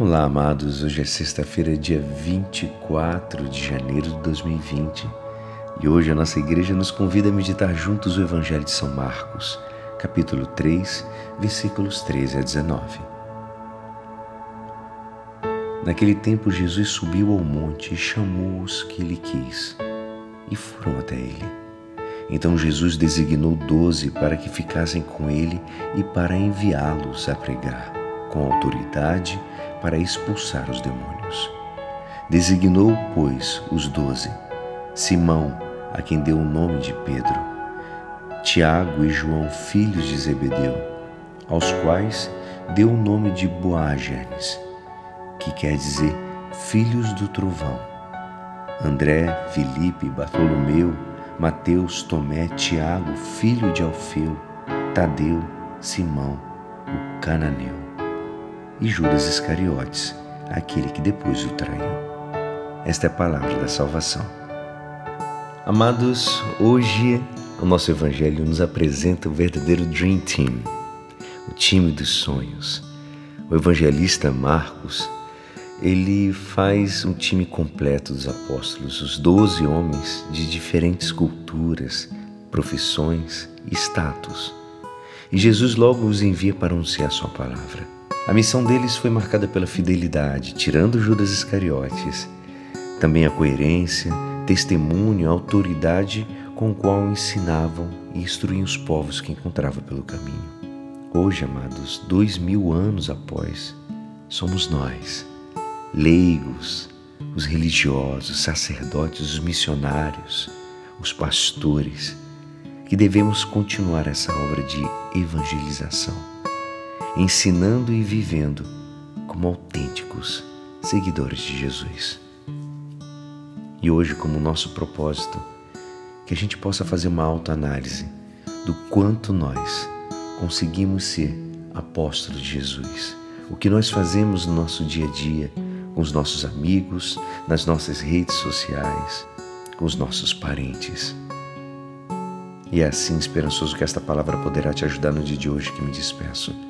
Olá, amados. Hoje é sexta-feira, dia 24 de janeiro de 2020 e hoje a nossa igreja nos convida a meditar juntos o Evangelho de São Marcos, capítulo 3, versículos 13 a 19. Naquele tempo, Jesus subiu ao monte e chamou os que ele quis e foram até ele. Então Jesus designou doze para que ficassem com ele e para enviá-los a pregar, com autoridade para expulsar os demônios. Designou, pois, os doze: Simão, a quem deu o nome de Pedro, Tiago e João, filhos de Zebedeu, aos quais deu o nome de Boagernes, que quer dizer filhos do trovão. André, Filipe, Bartolomeu, Mateus, Tomé, Tiago, filho de Alfeu, Tadeu, Simão, o cananeu e Judas Iscariotes, aquele que depois o traiu. Esta é a palavra da salvação. Amados, hoje o nosso Evangelho nos apresenta o verdadeiro Dream Team, o time dos sonhos. O evangelista Marcos, ele faz um time completo dos apóstolos, os doze homens de diferentes culturas, profissões e status. E Jesus logo os envia para anunciar sua palavra. A missão deles foi marcada pela fidelidade, tirando Judas Iscariotes, também a coerência, testemunho, autoridade com o qual ensinavam e instruíam os povos que encontravam pelo caminho. Hoje, amados, dois mil anos após, somos nós, leigos, os religiosos, os sacerdotes, os missionários, os pastores, que devemos continuar essa obra de evangelização ensinando e vivendo como autênticos seguidores de Jesus. E hoje, como nosso propósito, que a gente possa fazer uma autoanálise do quanto nós conseguimos ser apóstolos de Jesus, o que nós fazemos no nosso dia a dia, com os nossos amigos, nas nossas redes sociais, com os nossos parentes. E é assim esperançoso que esta palavra poderá te ajudar no dia de hoje que me despeço.